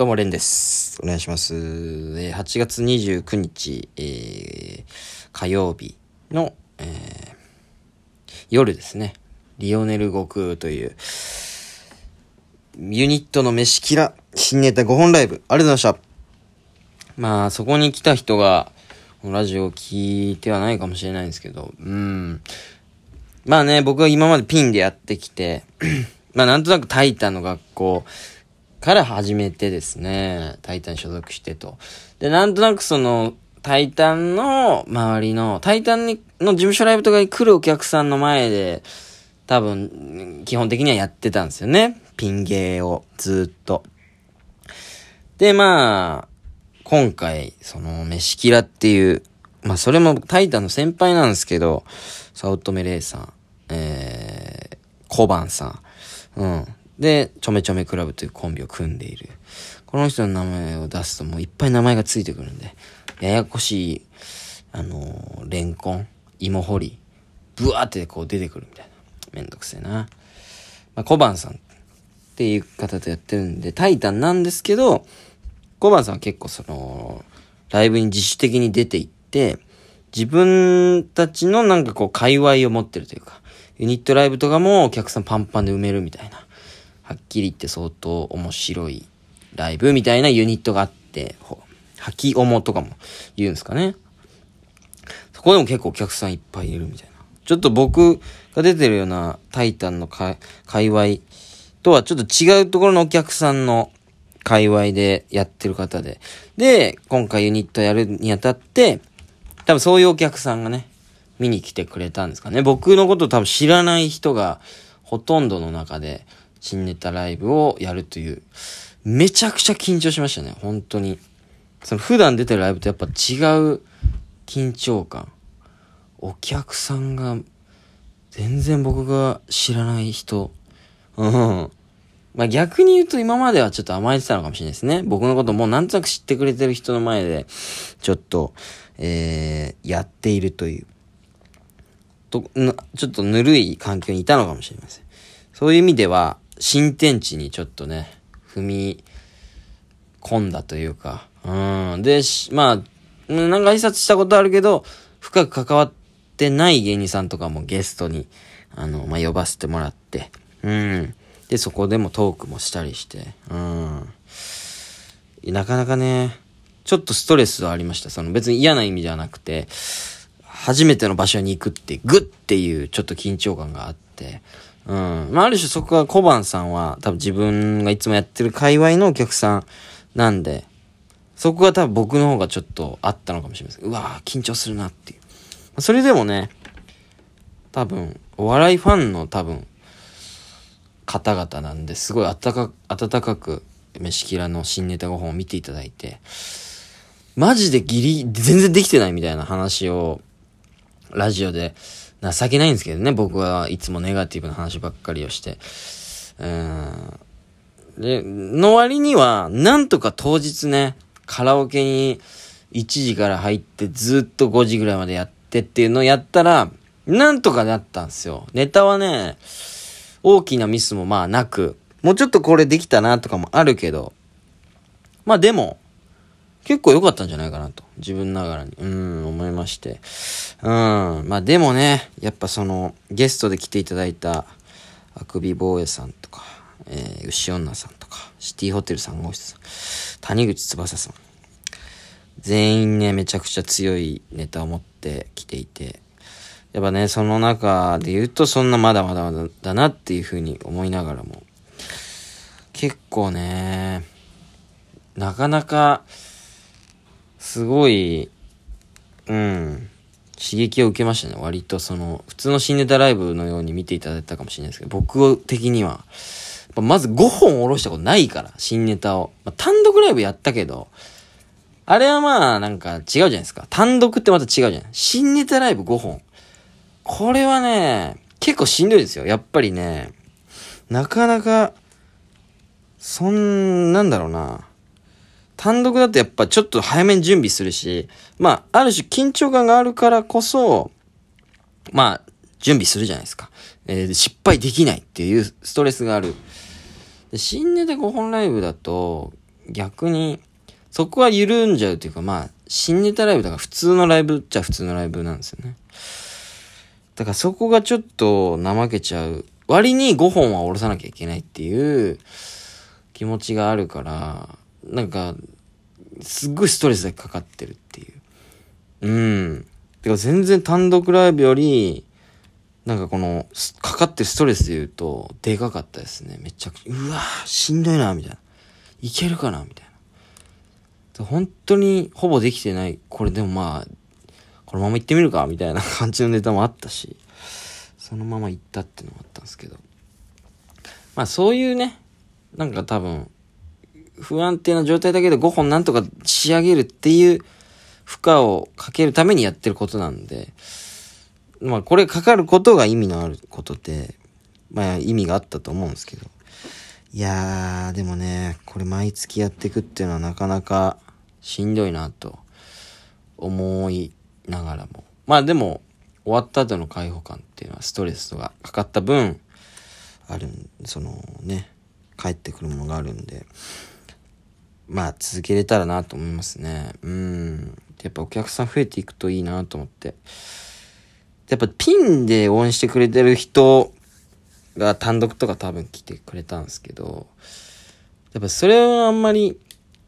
どうも、レンです。お願いします。え8月29日、えー火曜日の、えー夜ですね。リオネル悟空という、ユニットの飯キラ、新ネタ5本ライブ、ありがとうございました。まあ、そこに来た人が、ラジオを聞いてはないかもしれないんですけど、うん。まあね、僕は今までピンでやってきて、まあなんとなくタイタンの学校から始めてですね、タイタン所属してと。で、なんとなくその、タイタンの周りの、タイタンにの事務所ライブとかに来るお客さんの前で、多分、基本的にはやってたんですよね。ピン芸を、ずっと。で、まあ、今回、その、飯キラっていう、まあ、それもタイタンの先輩なんですけど、早乙女玲さん、えー、小判さん、うん。で、ちょめちょめクラブというコンビを組んでいる。この人の名前を出すともういっぱい名前がついてくるんで、ややこしい、あのーレンコン、芋掘り、ブワーってこう出てくるみたいな。めんどくせえな。まあ、小判さんっていう方とやってるんで、タイタンなんですけど、小判さんは結構その、ライブに自主的に出ていって、自分たちのなんかこう、界隈を持ってるというか、ユニットライブとかもお客さんパンパンで埋めるみたいな、はっきり言って相当面白いライブみたいなユニットがあって、ほ吐きおもとかも言うんですかね。そこでも結構お客さんいっぱいいるみたいな。ちょっと僕が出てるようなタイタンの界隈とはちょっと違うところのお客さんの界隈でやってる方で。で、今回ユニットやるにあたって、多分そういうお客さんがね、見に来てくれたんですかね。僕のこと多分知らない人がほとんどの中で新ネタライブをやるという、めちゃくちゃ緊張しましたね。本当に。その普段出てるライブとやっぱ違う緊張感。お客さんが全然僕が知らない人。うん。まあ逆に言うと今まではちょっと甘えてたのかもしれないですね。僕のこともうなんとなく知ってくれてる人の前で、ちょっと、えー、やっているという。と、ちょっとぬるい環境にいたのかもしれません。そういう意味では、新天地にちょっとね、踏み込んだというか、うん。で、まあ、なんか挨拶したことあるけど、深く関わってない芸人さんとかもゲストに、あの、まあ、呼ばせてもらって、うん。で、そこでもトークもしたりして、うん。なかなかね、ちょっとストレスはありました。その別に嫌な意味じゃなくて、初めての場所に行くって、グッっていうちょっと緊張感があって、うん。まあ、ある種そこは小判さんは多分自分がいつもやってる界隈のお客さんなんで、そこが多分僕の方がちょっとあったのかもしれません。うわぁ、緊張するなっていう。それでもね、多分、お笑いファンの多分、方々なんで、すごい温か温かく、飯キラの新ネタ5本を見ていただいて、マジでギリ、全然できてないみたいな話を、ラジオで、情けないんですけどね、僕はいつもネガティブな話ばっかりをして。うん。で、の割には、なんとか当日ね、カラオケに1時から入ってずっと5時ぐらいまでやってっていうのをやったら、なんとかなったんですよ。ネタはね、大きなミスもまあなく、もうちょっとこれできたなとかもあるけど、まあでも、結構良かったんじゃないかなと、自分ながらに、うん、思いまして。うん、まあでもね、やっぱその、ゲストで来ていただいた、あくび坊やさんとか、えー、牛女さんとか、シティホテル3号室さん、谷口翼さん、全員ね、めちゃくちゃ強いネタを持ってきていて、やっぱね、その中で言うと、そんなまだまだまだだなっていうふうに思いながらも、結構ね、なかなか、すごい、うん、刺激を受けましたね。割とその、普通の新ネタライブのように見ていただいたかもしれないですけど、僕的には、まず5本下ろしたことないから、新ネタを。まあ、単独ライブやったけど、あれはまあ、なんか違うじゃないですか。単独ってまた違うじゃない。新ネタライブ5本。これはね、結構しんどいですよ。やっぱりね、なかなか、そん、なんだろうな。単独だとやっぱちょっと早めに準備するし、まあ、ある種緊張感があるからこそ、まあ、準備するじゃないですか。えー失敗できないっていうストレスがある。で新ネタ5本ライブだと、逆に、そこは緩んじゃうというか、まあ、新ネタライブだから普通のライブっちゃ普通のライブなんですよね。だからそこがちょっと怠けちゃう。割に5本は下ろさなきゃいけないっていう気持ちがあるから、なんか、すっごいストレスがかかってるっていう。うん。てか全然単独ライブより、なんかこの、かかってるストレスで言うと、でかかったですね。めちゃくちゃ、うわしんどいな、みたいな。いけるかな、みたいな。本当にほぼできてない。これでもまあ、このまま行ってみるか、みたいな 感じのネタもあったし、そのまま行ったっていうのもあったんですけど。まあそういうね、なんか多分、不安定な状態だけど5本なんとか仕上げるっていう負荷をかけるためにやってることなんで、まあこれかかることが意味のあることで、まあ意味があったと思うんですけど。いやー、でもね、これ毎月やっていくっていうのはなかなかしんどいなと思いながらも。まあでも、終わった後の解放感っていうのはストレスがかかった分、あるそのね、帰ってくるものがあるんで、まあ続けれたらなと思いますね。うん。やっぱお客さん増えていくといいなと思って。やっぱピンで応援してくれてる人が単独とか多分来てくれたんですけど、やっぱそれはあんまり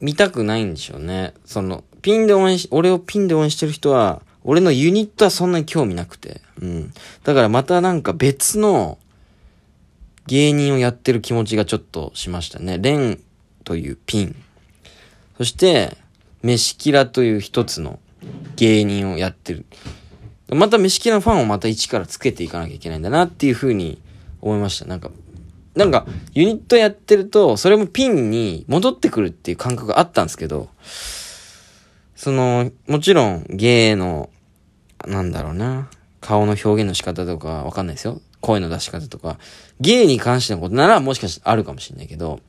見たくないんでしょうね。その、ピンで応援し、俺をピンで応援してる人は、俺のユニットはそんなに興味なくて。うん。だからまたなんか別の芸人をやってる気持ちがちょっとしましたね。レンというピン。そして、飯キラという一つの芸人をやってる。また飯木のファンをまた一からつけていかなきゃいけないんだなっていうふうに思いました。なんか、なんか、ユニットやってると、それもピンに戻ってくるっていう感覚があったんですけど、その、もちろん、芸の、なんだろうな、顔の表現の仕方とかわかんないですよ。声の出し方とか、芸に関してのことならもしかしてあるかもしれないけど、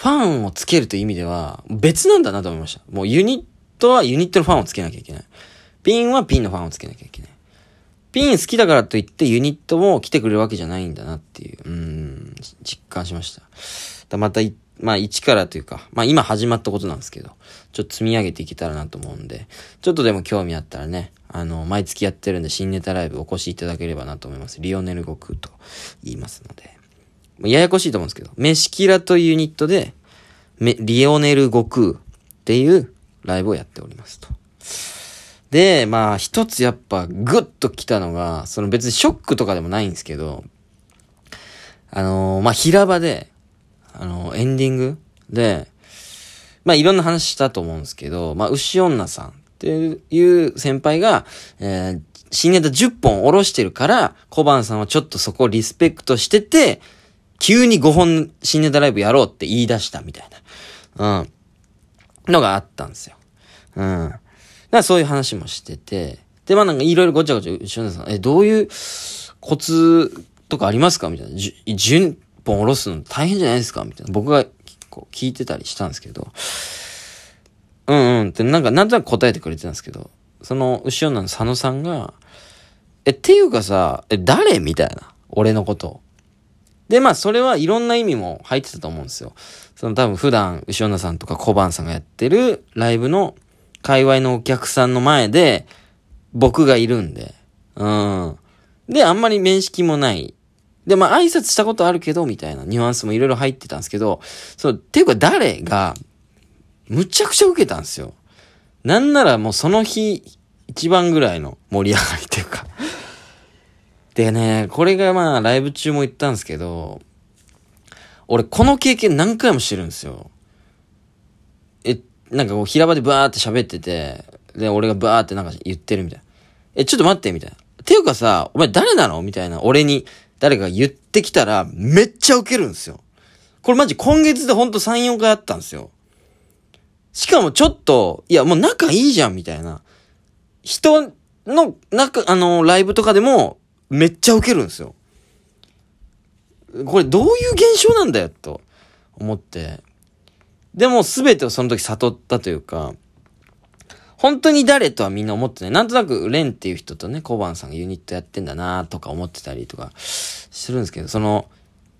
ファンをつけるという意味では別なんだなと思いました。もうユニットはユニットのファンをつけなきゃいけない。ピンはピンのファンをつけなきゃいけない。ピン好きだからといってユニットも来てくれるわけじゃないんだなっていう、うん、実感しました。だまた、まあ一からというか、まあ今始まったことなんですけど、ちょっと積み上げていけたらなと思うんで、ちょっとでも興味あったらね、あの、毎月やってるんで新ネタライブお越しいただければなと思います。リオネル悟空と言いますので。ややこしいと思うんですけど、メシキラというユニットで、リオネル悟空っていうライブをやっておりますと。で、まあ、一つやっぱグッと来たのが、その別にショックとかでもないんですけど、あのー、まあ、平場で、あのー、エンディングで、まあ、いろんな話したと思うんですけど、まあ、牛女さんっていう先輩が、えー、新ネタ10本下ろしてるから、小判さんはちょっとそこをリスペクトしてて、急に5本新ネタライブやろうって言い出したみたいな、うん、のがあったんですよ。うん。からそういう話もしてて、で、まあなんかいろいろごちゃごちゃ、後ろさん、え、どういうコツとかありますか？みたいな。じ10本下ろすの大変じゃないですか？みたいな。僕がこう聞いてたりしたんですけど、うんうんってなんかなんとなく答えてくれてたんですけど、その後ろの佐野さんが、え、っていうかさ、え、誰？みたいな。俺のこと。で、まあ、それはいろんな意味も入ってたと思うんですよ。その多分普段、後ろさんとか小判さんがやってるライブの界隈のお客さんの前で、僕がいるんで。うん。で、あんまり面識もない。で、まあ、挨拶したことあるけど、みたいなニュアンスもいろいろ入ってたんですけど、そう、ていうか誰が、むちゃくちゃ受けたんですよ。なんならもうその日、一番ぐらいの盛り上がりっていうかでね、これがまあ、ライブ中も言ったんですけど、俺この経験何回もしてるんですよ。えなんかこう平場でバーって喋ってて、で、俺がバーってなんか言ってるみたいな。え、ちょっと待って、みたいな。ていうかさ、お前誰なの？みたいな。俺に誰かが言ってきたら、めっちゃウケるんですよ。これマジ今月でほんと3、4回あったんですよ。しかもちょっと、いやもう仲いいじゃん、みたいな。人の、中、あの、ライブとかでも、めっちゃウケるんですよ。これどういう現象なんだよ、と思って。でも全てをその時悟ったというか、本当に誰とはみんな思ってない。なんとなく、レンっていう人とね、コバンさんがユニットやってんだなとか思ってたりとかするんですけど、その、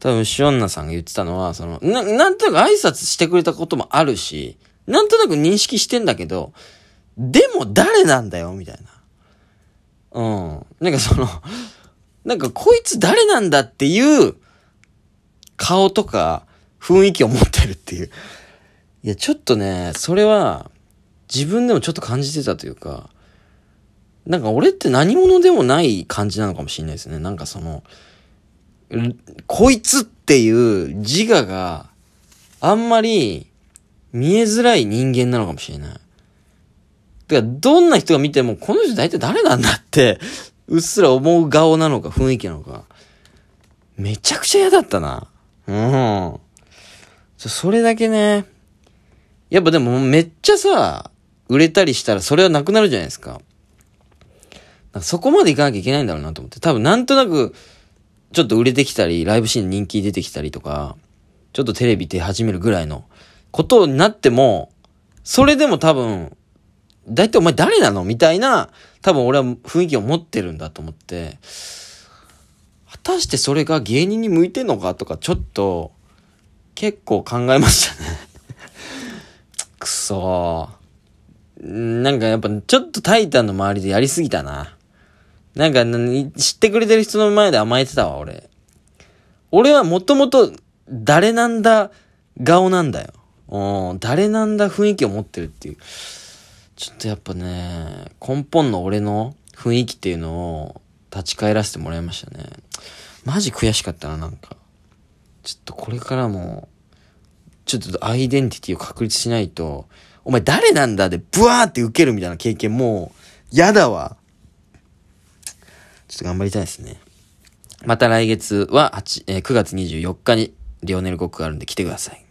多分、シオンナさんが言ってたのは、その、な、なんとなく挨拶してくれたこともあるし、なんとなく認識してんだけど、でも誰なんだよ、みたいな。うん。なんかその、なんかこいつ誰なんだっていう顔とか雰囲気を持ってるっていう。いや、ちょっとね、それは自分でもちょっと感じてたというか、なんか俺って何者でもない感じなのかもしれないですね。なんかその、こいつっていう自我があんまり見えづらい人間なのかもしれない。てか、どんな人が見ても、この人大体誰なんだって、うっすら思う顔なのか、雰囲気なのか。めちゃくちゃ嫌だったな。うん。それだけね。やっぱでもめっちゃさ、売れたりしたらそれはなくなるじゃないですか。かそこまでいかなきゃいけないんだろうなと思って。多分なんとなく、ちょっと売れてきたり、ライブシーン人気出てきたりとか、ちょっとテレビ出始めるぐらいのことになっても、それでも多分、だいたいお前誰なの？みたいな、多分俺は雰囲気を持ってるんだと思って、果たしてそれが芸人に向いてんのかとか、ちょっと、結構考えましたね くそー。なんかやっぱちょっとタイタンの周りでやりすぎたな。なんか、知ってくれてる人の前で甘えてたわ、俺。俺はもともと誰なんだ顔なんだよ。うん、誰なんだ雰囲気を持ってるっていう。ちょっとやっぱね、根本の俺の雰囲気っていうのを立ち返らせてもらいましたね。マジ悔しかったな、なんか。ちょっとこれからも、ちょっとアイデンティティを確立しないと、お前誰なんだでブワーって受けるみたいな経験もう、嫌だわ。ちょっと頑張りたいですね。また来月は8、えー、9月24日にリオネル国があるんで来てください。